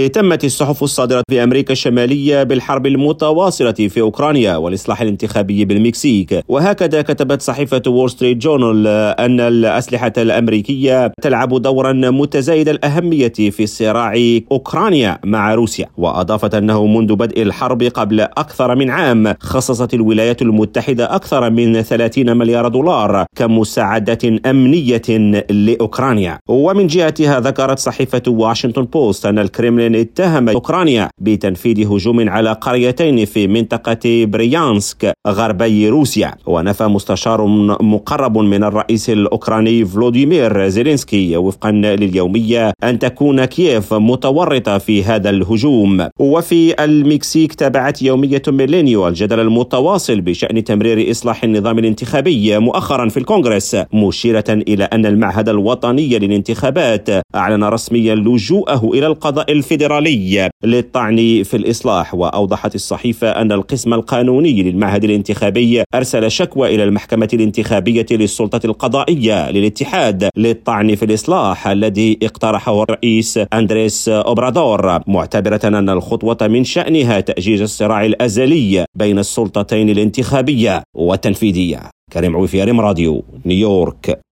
اهتمت الصحف الصادرة في أمريكا الشمالية بالحرب المتواصلة في أوكرانيا والإصلاح الانتخابي بالمكسيك. وهكذا كتبت صحيفة وول ستريت جورنال أن الأسلحة الأمريكية تلعب دورا متزايد الأهمية في صراع أوكرانيا مع روسيا. وأضافت أنه منذ بدء الحرب قبل أكثر من عام خصصت الولايات المتحدة أكثر من 30 مليار دولار كمساعدة أمنية لأوكرانيا. ومن جهتها ذكرت صحيفة واشنطن بوست أن الكريملين الكرملين اتهم أوكرانيا بتنفيذ هجوم على قريتين في منطقة بريانسك غربي روسيا. ونفى مستشار مقرب من الرئيس الأوكراني فلوديمير زيلينسكي وفقا لليومية أن تكون كييف متورطة في هذا الهجوم. وفي المكسيك تابعت يومية ميلينيو الجدل المتواصل بشأن تمرير إصلاح النظام الانتخابي مؤخرا في الكونغرس مشيرة إلى أن المعهد الوطني للانتخابات أعلن رسميا لجوءه إلى القضاء الفيدرالي الفيدرالي للطعن في الإصلاح. وأوضحت الصحيفة أن القسم القانوني للمعهد الانتخابي أرسل شكوى إلى المحكمة الانتخابية للسلطة القضائية للاتحاد للطعن في الإصلاح الذي اقترحه الرئيس أندريس أوبرادور معتبرة أن الخطوة من شأنها تأجيج الصراع الأزلي بين السلطتين الانتخابية والتنفيذية. كريم عوفي راديو نيويورك.